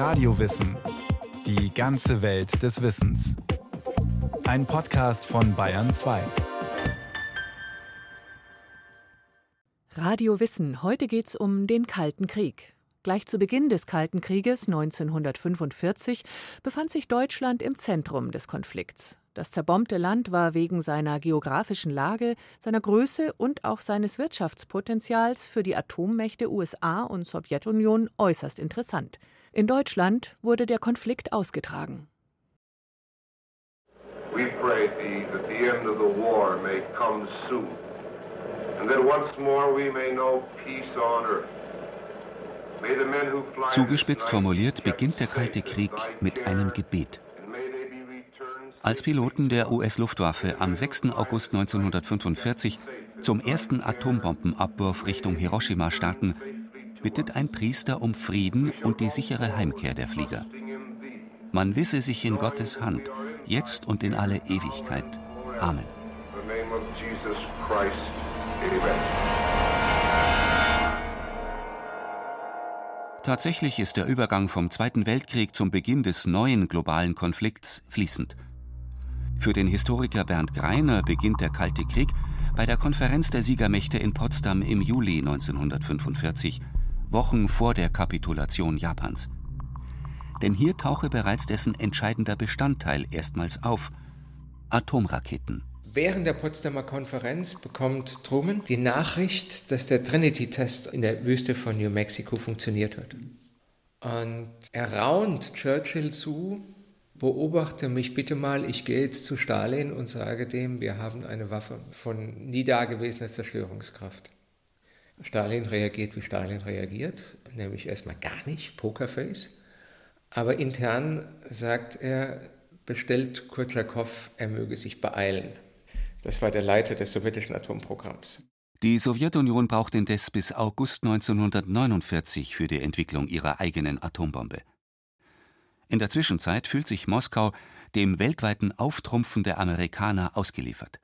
Radiowissen. Die ganze Welt des Wissens. Ein Podcast von Bayern 2. Radio Wissen. Heute geht's um den Kalten Krieg. Gleich zu Beginn des Kalten Krieges 1945 befand sich Deutschland im Zentrum des Konflikts. Das zerbombte Land war wegen seiner geografischen Lage, seiner Größe und auch seines Wirtschaftspotenzials für die Atommächte USA und Sowjetunion äußerst interessant. In Deutschland wurde der Konflikt ausgetragen. We pray thee that the end of the war may come soon and that once more we may know peace on earth. Zugespitzt formuliert beginnt der Kalte Krieg mit einem Gebet. Als Piloten der US-Luftwaffe am 6. August 1945 zum ersten Atombombenabwurf Richtung Hiroshima starten, bittet ein Priester um Frieden und die sichere Heimkehr der Flieger. Man wisse sich in Gottes Hand, jetzt und in alle Ewigkeit. Amen. Tatsächlich ist der Übergang vom Zweiten Weltkrieg zum Beginn des neuen globalen Konflikts fließend. Für den Historiker Bernd Greiner beginnt der Kalte Krieg bei der Konferenz der Siegermächte in Potsdam im Juli 1945, Wochen vor der Kapitulation Japans. Denn hier tauche bereits dessen entscheidender Bestandteil erstmals auf: Atomraketen. Während der Potsdamer Konferenz bekommt Truman die Nachricht, dass der Trinity-Test in der Wüste von New Mexico funktioniert hat. Und er raunt Churchill zu, beobachte mich bitte mal, ich gehe jetzt zu Stalin und sage dem, wir haben eine Waffe von nie dagewesener Zerstörungskraft. Stalin reagiert, wie Stalin reagiert, nämlich erstmal gar nicht, Pokerface. Aber intern sagt er, bestellt Kurtschakov, er möge sich beeilen. Das war der Leiter des sowjetischen Atomprogramms. Die Sowjetunion braucht indes bis August 1949 für die Entwicklung ihrer eigenen Atombombe. In der Zwischenzeit fühlt sich Moskau dem weltweiten Auftrumpfen der Amerikaner ausgeliefert.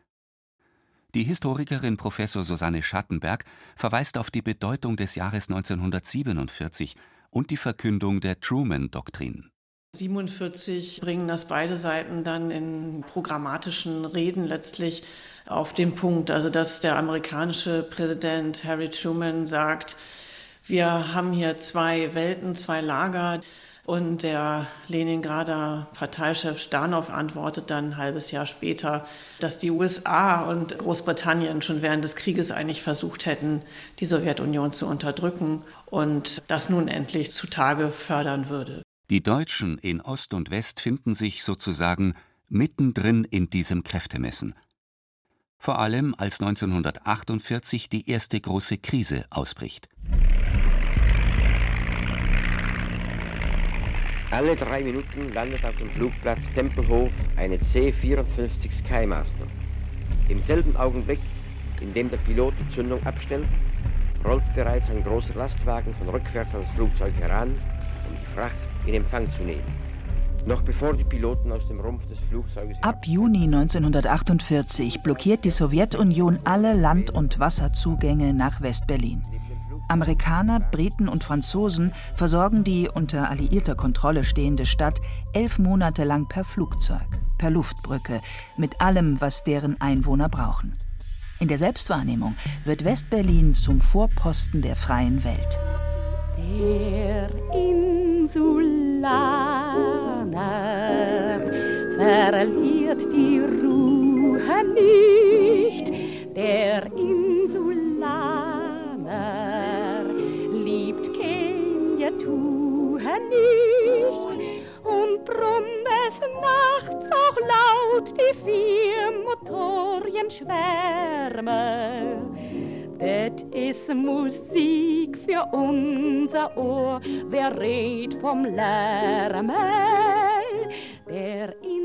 Die Historikerin Professor Susanne Schattenberg verweist auf die Bedeutung des Jahres 1947 und die Verkündung der Truman-Doktrin. 47 bringen das beide Seiten dann in programmatischen Reden letztlich auf den Punkt. Also dass der amerikanische Präsident Harry Truman sagt, wir haben hier zwei Welten, zwei Lager. Und der Leningrader Parteichef Stanow antwortet dann ein halbes Jahr später, dass die USA und Großbritannien schon während des Krieges eigentlich versucht hätten, die Sowjetunion zu unterdrücken und das nun endlich zutage fördern würde. Die Deutschen in Ost und West finden sich sozusagen mittendrin in diesem Kräftemessen. Vor allem als 1948 die erste große Krise ausbricht. Alle drei Minuten landet auf dem Flugplatz Tempelhof eine C-54 Skymaster. Im selben Augenblick, in dem der Pilot die Zündung abstellt, rollt bereits ein großer Lastwagen von rückwärts ans Flugzeug heran, um die Fracht in Empfang zu nehmen. Noch bevor die Piloten aus dem Rumpf des Flugzeuges. Ab Juni 1948 blockiert die Sowjetunion alle Land- und Wasserzugänge nach West-Berlin. Amerikaner, Briten und Franzosen versorgen die unter alliierter Kontrolle stehende Stadt elf Monate lang per Flugzeug, per Luftbrücke, mit allem, was deren Einwohner brauchen. In der Selbstwahrnehmung wird Westberlin zum Vorposten der freien Welt. Der Insulaner verliert die Ruhe nicht. Der nicht und brummt es nachts auch laut die vier Motorien schwärme. Das ist Musik für unser Ohr, wer redet vom Lärme der Insulaner.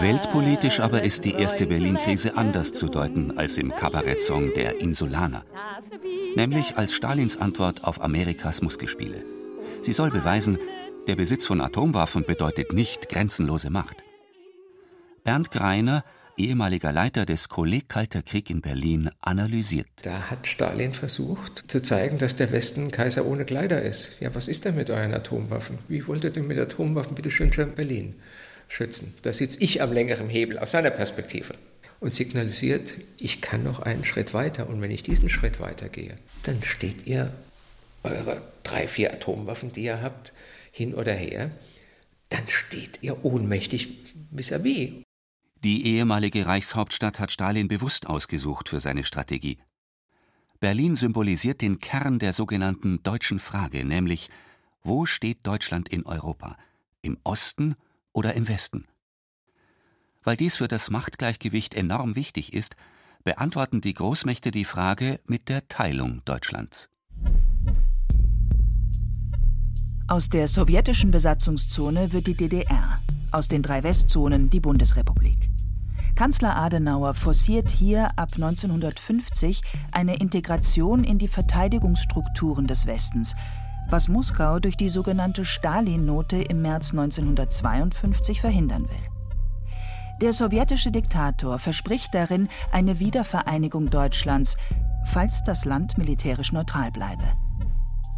Weltpolitisch aber ist die erste Berlin-Krise anders zu deuten als im Kabarettsong der Insulaner nämlich als Stalins Antwort auf Amerikas Muskelspiele. Sie soll beweisen, der Besitz von Atomwaffen bedeutet nicht grenzenlose Macht. Bernd Greiner ehemaliger Leiter des Kolleg Kalter Krieg in Berlin, analysiert. Da hat Stalin versucht zu zeigen, dass der Westen Kaiser ohne Kleider ist. Ja, was ist denn mit euren Atomwaffen? Wie wollt ihr denn mit Atomwaffen bitte schön Berlin schützen? Da sitze ich am längeren Hebel aus seiner Perspektive und signalisiert, ich kann noch einen Schritt weiter. Und wenn ich diesen Schritt weitergehe, dann steht ihr eure drei, vier Atomwaffen, die ihr habt, hin oder her, dann steht ihr ohnmächtig vis-à-vis. -vis. Die ehemalige Reichshauptstadt hat Stalin bewusst ausgesucht für seine Strategie. Berlin symbolisiert den Kern der sogenannten deutschen Frage, nämlich wo steht Deutschland in Europa? Im Osten oder im Westen? Weil dies für das Machtgleichgewicht enorm wichtig ist, beantworten die Großmächte die Frage mit der Teilung Deutschlands. Aus der sowjetischen Besatzungszone wird die DDR, aus den drei Westzonen die Bundesrepublik. Kanzler Adenauer forciert hier ab 1950 eine Integration in die Verteidigungsstrukturen des Westens, was Moskau durch die sogenannte Stalin-Note im März 1952 verhindern will. Der sowjetische Diktator verspricht darin eine Wiedervereinigung Deutschlands, falls das Land militärisch neutral bleibe.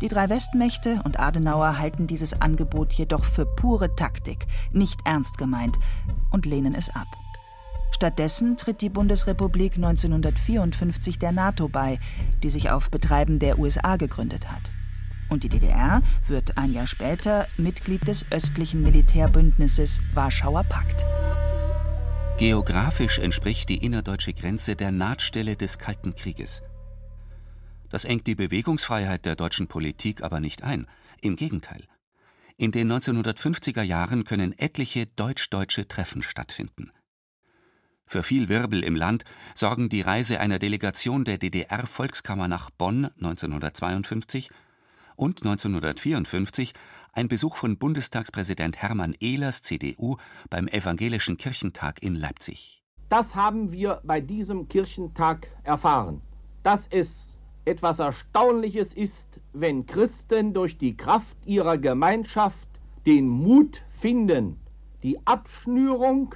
Die drei Westmächte und Adenauer halten dieses Angebot jedoch für pure Taktik, nicht ernst gemeint, und lehnen es ab. Stattdessen tritt die Bundesrepublik 1954 der NATO bei, die sich auf Betreiben der USA gegründet hat. Und die DDR wird ein Jahr später Mitglied des östlichen Militärbündnisses Warschauer Pakt. Geografisch entspricht die innerdeutsche Grenze der Nahtstelle des Kalten Krieges. Das engt die Bewegungsfreiheit der deutschen Politik aber nicht ein. Im Gegenteil. In den 1950er Jahren können etliche deutsch-deutsche Treffen stattfinden. Für viel Wirbel im Land sorgen die Reise einer Delegation der DDR-Volkskammer nach Bonn 1952 und 1954 ein Besuch von Bundestagspräsident Hermann Ehlers CDU beim Evangelischen Kirchentag in Leipzig. Das haben wir bei diesem Kirchentag erfahren, dass es etwas Erstaunliches ist, wenn Christen durch die Kraft ihrer Gemeinschaft den Mut finden, die Abschnürung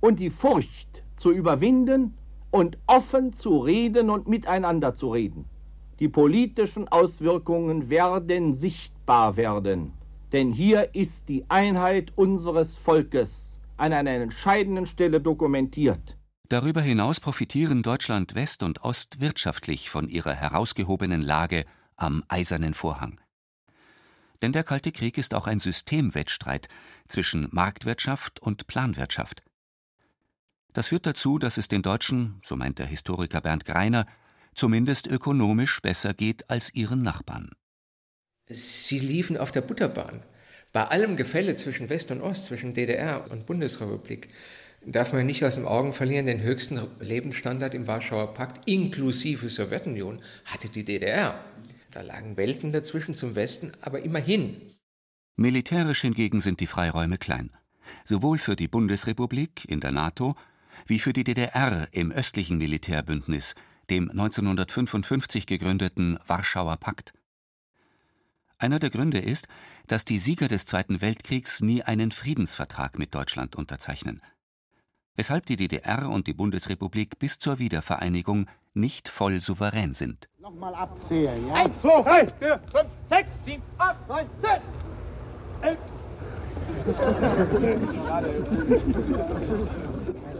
und die Furcht zu überwinden und offen zu reden und miteinander zu reden. Die politischen Auswirkungen werden sichtbar werden, denn hier ist die Einheit unseres Volkes an einer entscheidenden Stelle dokumentiert. Darüber hinaus profitieren Deutschland West und Ost wirtschaftlich von ihrer herausgehobenen Lage am Eisernen Vorhang. Denn der Kalte Krieg ist auch ein Systemwettstreit zwischen Marktwirtschaft und Planwirtschaft. Das führt dazu, dass es den Deutschen, so meint der Historiker Bernd Greiner, zumindest ökonomisch besser geht als ihren Nachbarn. Sie liefen auf der Butterbahn. Bei allem Gefälle zwischen West und Ost, zwischen DDR und Bundesrepublik, darf man nicht aus den Augen verlieren, den höchsten Lebensstandard im Warschauer Pakt inklusive Sowjetunion hatte die DDR. Da lagen Welten dazwischen zum Westen, aber immerhin. Militärisch hingegen sind die Freiräume klein. Sowohl für die Bundesrepublik in der NATO wie für die DDR im östlichen Militärbündnis, dem 1955 gegründeten Warschauer Pakt. Einer der Gründe ist, dass die Sieger des Zweiten Weltkriegs nie einen Friedensvertrag mit Deutschland unterzeichnen weshalb die DDR und die Bundesrepublik bis zur Wiedervereinigung nicht voll souverän sind. Nochmal abzählen, ja? Eins, zwei, drei, vier, fünf, sechs, sieben, acht, neun, zehn, elf.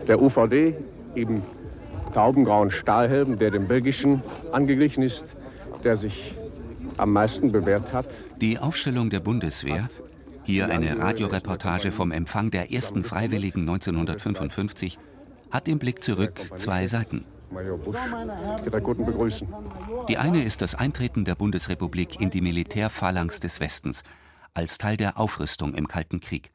Der UVD, eben taubengrauen Stahlhelm, der dem belgischen angeglichen ist, der sich am meisten bewährt hat. Die Aufstellung der Bundeswehr hier eine Radioreportage vom Empfang der ersten Freiwilligen 1955 hat im Blick zurück zwei Seiten. Die eine ist das Eintreten der Bundesrepublik in die Militärphalanx des Westens als Teil der Aufrüstung im Kalten Krieg.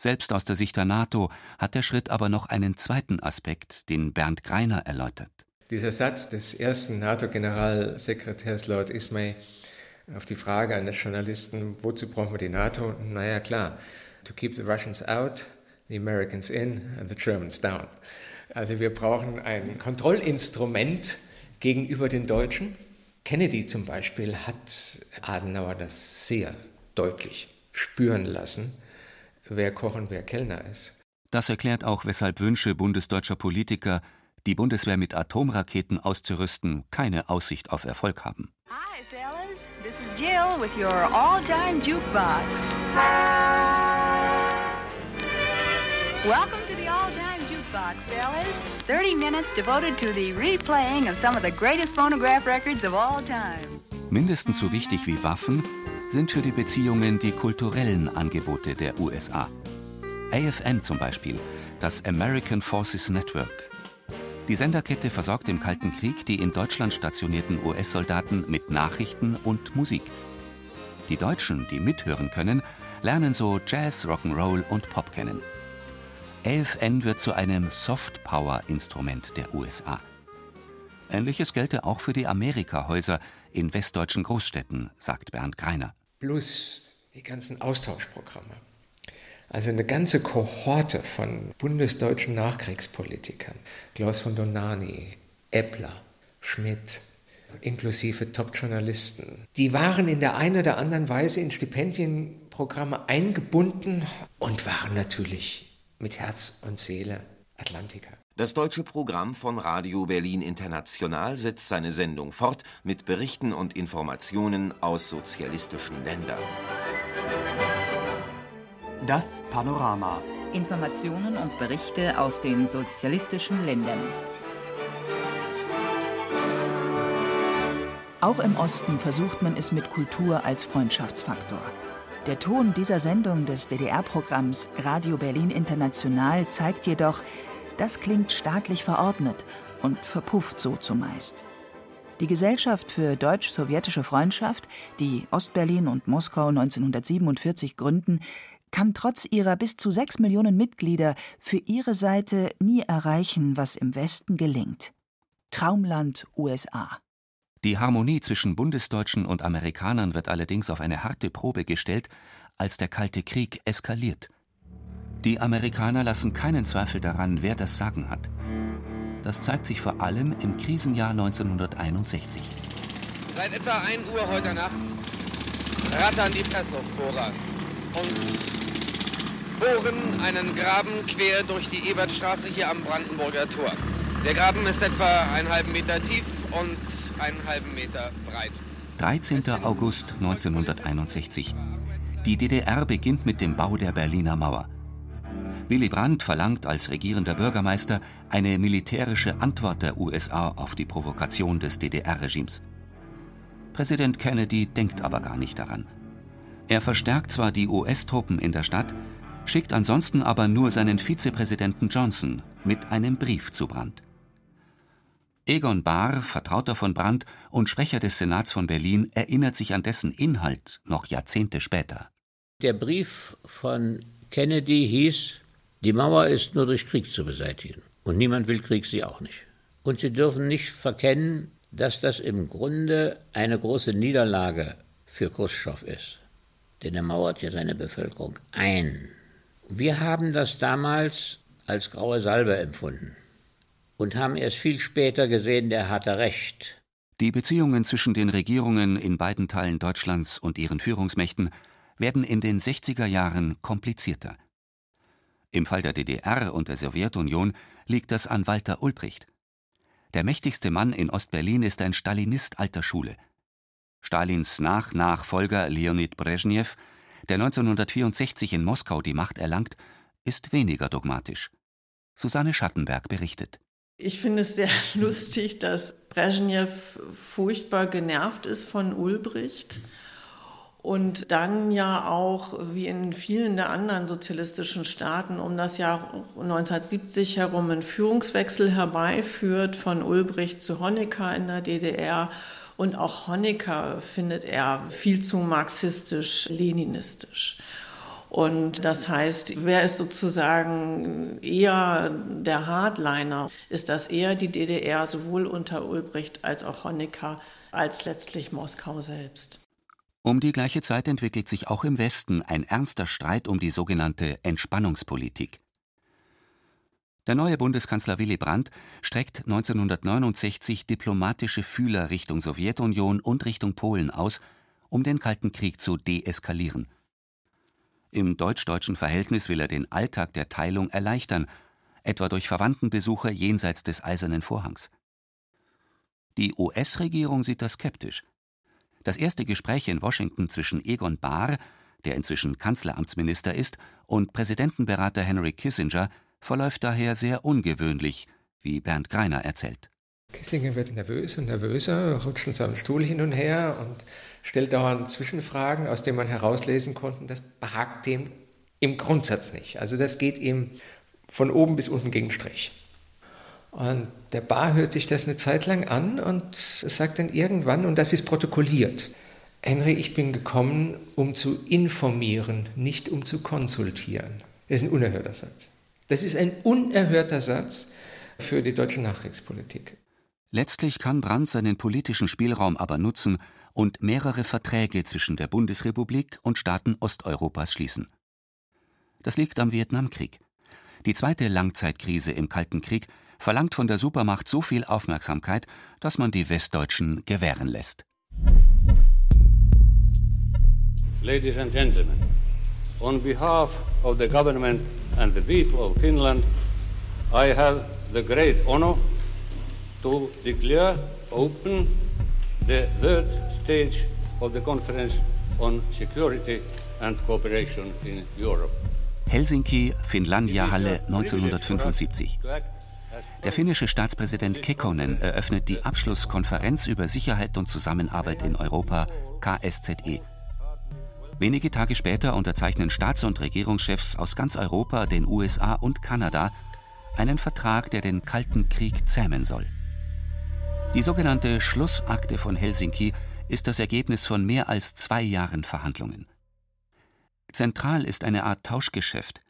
Selbst aus der Sicht der NATO hat der Schritt aber noch einen zweiten Aspekt, den Bernd Greiner erläutert. Dieser Satz des ersten NATO-Generalsekretärs Lord Ismay auf die Frage eines Journalisten, wozu brauchen wir die NATO? Naja, klar, to keep the Russians out, the Americans in and the Germans down. Also wir brauchen ein Kontrollinstrument gegenüber den Deutschen. Kennedy zum Beispiel hat Adenauer das sehr deutlich spüren lassen, wer Koch und wer Kellner ist. Das erklärt auch, weshalb Wünsche bundesdeutscher Politiker, die Bundeswehr mit Atomraketen auszurüsten, keine Aussicht auf Erfolg haben. Hi, fellas. This is Jill with your all-time jukebox. Welcome to the all-time jukebox, fellas. 30 minutes devoted to the replaying of some of the greatest phonograph records of all time. Mindestens so wichtig wie Waffen sind für die Beziehungen die kulturellen Angebote der USA. AFN zum Beispiel, das American Forces Network. Die Senderkette versorgt im Kalten Krieg die in Deutschland stationierten US-Soldaten mit Nachrichten und Musik. Die Deutschen, die mithören können, lernen so Jazz, Rock'n'Roll und Pop kennen. AFN wird zu einem Soft-Power-Instrument der USA. Ähnliches gelte auch für die Amerika-Häuser in westdeutschen Großstädten, sagt Bernd Greiner. Plus die ganzen Austauschprogramme. Also eine ganze Kohorte von bundesdeutschen Nachkriegspolitikern, Klaus von Donani, Eppler, Schmidt, inklusive Top-Journalisten, die waren in der einen oder anderen Weise in Stipendienprogramme eingebunden und waren natürlich mit Herz und Seele Atlantiker. Das deutsche Programm von Radio Berlin International setzt seine Sendung fort mit Berichten und Informationen aus sozialistischen Ländern. Das Panorama. Informationen und Berichte aus den sozialistischen Ländern. Auch im Osten versucht man es mit Kultur als Freundschaftsfaktor. Der Ton dieser Sendung des DDR-Programms Radio Berlin International zeigt jedoch, das klingt staatlich verordnet und verpufft so zumeist. Die Gesellschaft für deutsch-sowjetische Freundschaft, die Ostberlin und Moskau 1947 gründen, kann trotz ihrer bis zu sechs Millionen Mitglieder für ihre Seite nie erreichen, was im Westen gelingt. Traumland USA. Die Harmonie zwischen Bundesdeutschen und Amerikanern wird allerdings auf eine harte Probe gestellt, als der Kalte Krieg eskaliert. Die Amerikaner lassen keinen Zweifel daran, wer das Sagen hat. Das zeigt sich vor allem im Krisenjahr 1961. Seit etwa 1 Uhr heute Nacht rattern die Pressluftbohrer und bohren einen Graben quer durch die Ebertstraße hier am Brandenburger Tor. Der Graben ist etwa einen halben Meter tief und einen halben Meter breit. 13. August 1961. Die DDR beginnt mit dem Bau der Berliner Mauer. Willy Brandt verlangt als regierender Bürgermeister eine militärische Antwort der USA auf die Provokation des DDR-Regimes. Präsident Kennedy denkt aber gar nicht daran. Er verstärkt zwar die US-Truppen in der Stadt, schickt ansonsten aber nur seinen Vizepräsidenten Johnson mit einem Brief zu Brandt. Egon Bahr, Vertrauter von Brandt und Sprecher des Senats von Berlin, erinnert sich an dessen Inhalt noch Jahrzehnte später. Der Brief von Kennedy hieß, die Mauer ist nur durch Krieg zu beseitigen. Und niemand will Krieg, sie auch nicht. Und sie dürfen nicht verkennen, dass das im Grunde eine große Niederlage für Khrushchev ist. Denn er mauert ja seine Bevölkerung ein. Wir haben das damals als graue Salbe empfunden und haben erst viel später gesehen, der hatte recht. Die Beziehungen zwischen den Regierungen in beiden Teilen Deutschlands und ihren Führungsmächten werden in den 60er Jahren komplizierter. Im Fall der DDR und der Sowjetunion liegt das an Walter Ulbricht. Der mächtigste Mann in Ostberlin ist ein Stalinist alter Schule. Stalins Nach-Nachfolger Leonid Brezhnev der 1964 in Moskau die Macht erlangt, ist weniger dogmatisch. Susanne Schattenberg berichtet. Ich finde es sehr lustig, dass Brezhnev furchtbar genervt ist von Ulbricht und dann ja auch, wie in vielen der anderen sozialistischen Staaten, um das Jahr 1970 herum einen Führungswechsel herbeiführt von Ulbricht zu Honecker in der DDR und auch Honecker findet er viel zu marxistisch-leninistisch. Und das heißt, wer ist sozusagen eher der Hardliner? Ist das eher die DDR, sowohl unter Ulbricht als auch Honecker, als letztlich Moskau selbst? Um die gleiche Zeit entwickelt sich auch im Westen ein ernster Streit um die sogenannte Entspannungspolitik. Der neue Bundeskanzler Willy Brandt streckt 1969 diplomatische Fühler Richtung Sowjetunion und Richtung Polen aus, um den Kalten Krieg zu deeskalieren. Im deutsch-deutschen Verhältnis will er den Alltag der Teilung erleichtern, etwa durch Verwandtenbesuche jenseits des Eisernen Vorhangs. Die US-Regierung sieht das skeptisch. Das erste Gespräch in Washington zwischen Egon Bahr, der inzwischen Kanzleramtsminister ist, und Präsidentenberater Henry Kissinger verläuft daher sehr ungewöhnlich, wie Bernd Greiner erzählt. Kissinger wird nervös und nervöser, rutscht in seinem Stuhl hin und her und stellt dauernd Zwischenfragen, aus denen man herauslesen konnte, das behagt dem im Grundsatz nicht. Also das geht ihm von oben bis unten gegen Strich. Und der Bar hört sich das eine Zeit lang an und sagt dann irgendwann, und das ist protokolliert, Henry, ich bin gekommen, um zu informieren, nicht um zu konsultieren. Das ist ein unerhörter Satz. Das ist ein unerhörter Satz für die deutsche Nachkriegspolitik. Letztlich kann Brandt seinen politischen Spielraum aber nutzen und mehrere Verträge zwischen der Bundesrepublik und Staaten Osteuropas schließen. Das liegt am Vietnamkrieg. Die zweite Langzeitkrise im Kalten Krieg verlangt von der Supermacht so viel Aufmerksamkeit, dass man die Westdeutschen gewähren lässt. Ladies and gentlemen, on behalf of the government and the people of Finland, I have the great honor to declare open the third stage of the conference on security and cooperation in Europe. Helsinki, Finlandia-Halle 1975. Der finnische Staatspräsident Kekkonen eröffnet die Abschlusskonferenz über Sicherheit und Zusammenarbeit in Europa, KSZE. Wenige Tage später unterzeichnen Staats- und Regierungschefs aus ganz Europa, den USA und Kanada einen Vertrag, der den Kalten Krieg zähmen soll. Die sogenannte Schlussakte von Helsinki ist das Ergebnis von mehr als zwei Jahren Verhandlungen. Zentral ist eine Art Tauschgeschäft.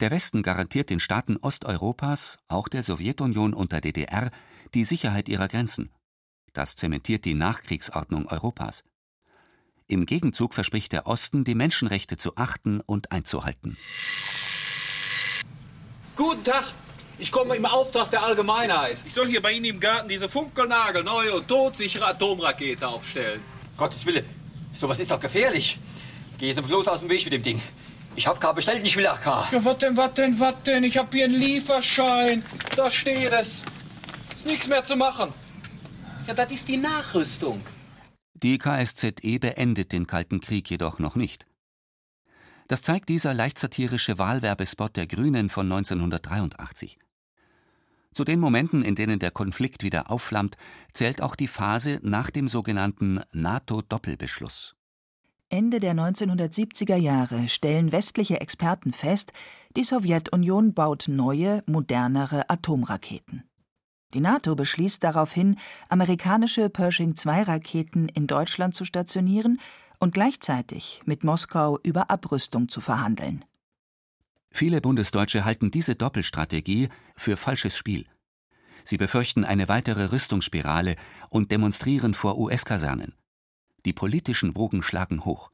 Der Westen garantiert den Staaten Osteuropas, auch der Sowjetunion und der DDR, die Sicherheit ihrer Grenzen. Das zementiert die Nachkriegsordnung Europas. Im Gegenzug verspricht der Osten, die Menschenrechte zu achten und einzuhalten. Guten Tag, ich komme im Auftrag der Allgemeinheit. Ich soll hier bei Ihnen im Garten diese funkelnagelneue und todsichere Atomrakete aufstellen. Gottes Wille, sowas ist doch gefährlich. Geh Sie bloß aus dem Weg mit dem Ding. Ich hab K bestellt, ich will AK. Ja, was denn, was denn, was denn? Ich hab hier einen Lieferschein. Da steht es. Ist nichts mehr zu machen. Ja, das ist die Nachrüstung. Die KSZE beendet den Kalten Krieg jedoch noch nicht. Das zeigt dieser leicht satirische Wahlwerbespot der Grünen von 1983. Zu den Momenten, in denen der Konflikt wieder aufflammt, zählt auch die Phase nach dem sogenannten NATO-Doppelbeschluss. Ende der 1970er Jahre stellen westliche Experten fest, die Sowjetunion baut neue, modernere Atomraketen. Die NATO beschließt daraufhin, amerikanische Pershing-2-Raketen in Deutschland zu stationieren und gleichzeitig mit Moskau über Abrüstung zu verhandeln. Viele Bundesdeutsche halten diese Doppelstrategie für falsches Spiel. Sie befürchten eine weitere Rüstungsspirale und demonstrieren vor US-Kasernen. Die politischen Wogen schlagen hoch.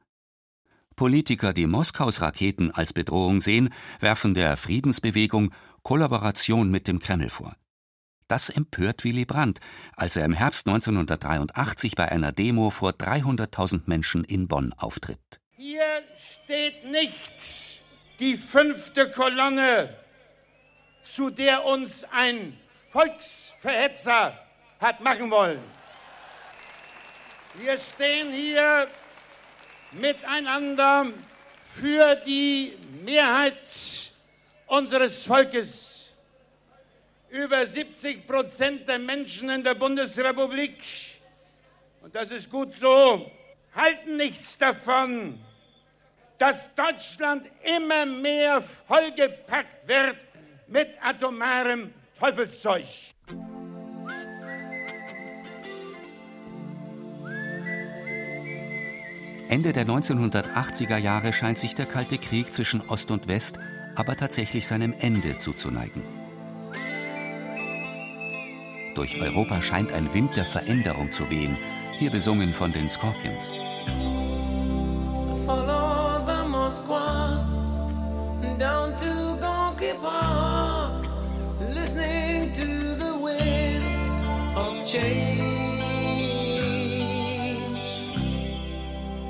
Politiker, die Moskaus Raketen als Bedrohung sehen, werfen der Friedensbewegung Kollaboration mit dem Kreml vor. Das empört Willy Brandt, als er im Herbst 1983 bei einer Demo vor 300.000 Menschen in Bonn auftritt. Hier steht nicht die fünfte Kolonne, zu der uns ein Volksverhetzer hat machen wollen. Wir stehen hier miteinander für die Mehrheit unseres Volkes. Über 70 Prozent der Menschen in der Bundesrepublik, und das ist gut so, halten nichts davon, dass Deutschland immer mehr vollgepackt wird mit atomarem Teufelszeug. Ende der 1980er Jahre scheint sich der Kalte Krieg zwischen Ost und West aber tatsächlich seinem Ende zuzuneigen. Durch Europa scheint ein Wind der Veränderung zu wehen, hier besungen von den Scorpions. Follow the Moskwa down to Gonky listening to the wind of change.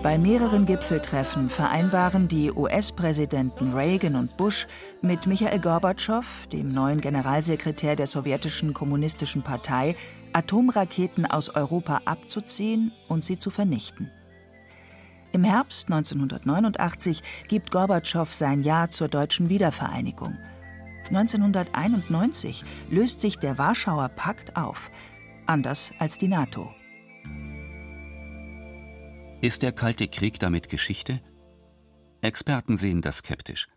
Bei mehreren Gipfeltreffen vereinbaren die US-Präsidenten Reagan und Bush mit Michael Gorbatschow, dem neuen Generalsekretär der sowjetischen kommunistischen Partei, Atomraketen aus Europa abzuziehen und sie zu vernichten. Im Herbst 1989 gibt Gorbatschow sein Ja zur deutschen Wiedervereinigung. 1991 löst sich der Warschauer Pakt auf, anders als die NATO. Ist der Kalte Krieg damit Geschichte? Experten sehen das skeptisch.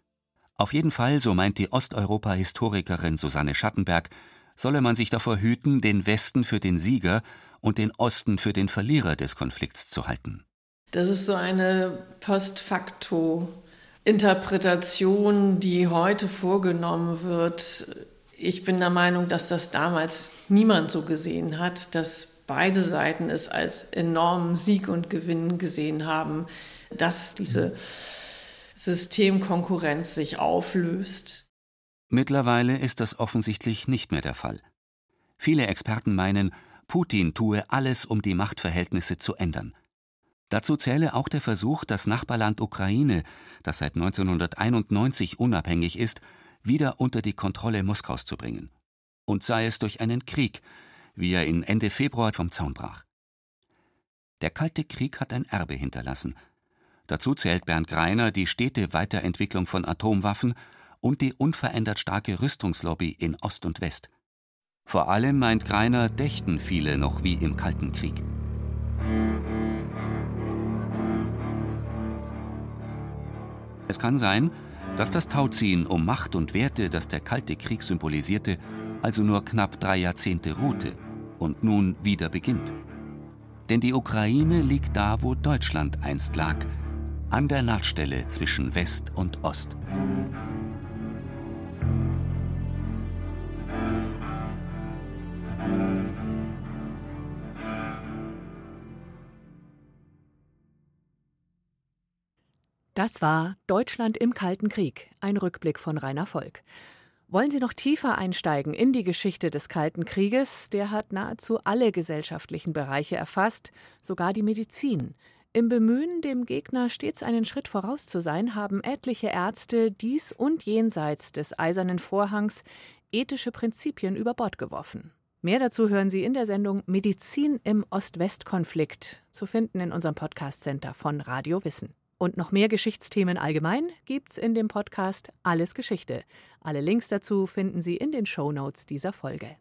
Auf jeden Fall, so meint die Osteuropa-Historikerin Susanne Schattenberg, solle man sich davor hüten, den Westen für den Sieger und den Osten für den Verlierer des Konflikts zu halten. Das ist so eine Post-facto-Interpretation, die heute vorgenommen wird. Ich bin der Meinung, dass das damals niemand so gesehen hat, dass beide Seiten es als enormen Sieg und Gewinn gesehen haben, dass diese Systemkonkurrenz sich auflöst. Mittlerweile ist das offensichtlich nicht mehr der Fall. Viele Experten meinen, Putin tue alles, um die Machtverhältnisse zu ändern. Dazu zähle auch der Versuch, das Nachbarland Ukraine, das seit 1991 unabhängig ist, wieder unter die Kontrolle Moskaus zu bringen. Und sei es durch einen Krieg, wie er in Ende Februar vom Zaun brach. Der Kalte Krieg hat ein Erbe hinterlassen. Dazu zählt Bernd Greiner die stete Weiterentwicklung von Atomwaffen und die unverändert starke Rüstungslobby in Ost und West. Vor allem meint Greiner, dächten viele noch wie im Kalten Krieg. Es kann sein, dass das Tauziehen um Macht und Werte, das der Kalte Krieg symbolisierte, also nur knapp drei Jahrzehnte ruhte und nun wieder beginnt. Denn die Ukraine liegt da, wo Deutschland einst lag, an der Nahtstelle zwischen West und Ost. Das war Deutschland im Kalten Krieg, ein Rückblick von Rainer Volk. Wollen Sie noch tiefer einsteigen in die Geschichte des Kalten Krieges? Der hat nahezu alle gesellschaftlichen Bereiche erfasst, sogar die Medizin. Im Bemühen, dem Gegner stets einen Schritt voraus zu sein, haben etliche Ärzte dies und jenseits des eisernen Vorhangs ethische Prinzipien über Bord geworfen. Mehr dazu hören Sie in der Sendung Medizin im Ost-West-Konflikt, zu finden in unserem Podcast-Center von Radio Wissen. Und noch mehr Geschichtsthemen allgemein gibt's in dem Podcast Alles Geschichte. Alle Links dazu finden Sie in den Show Notes dieser Folge.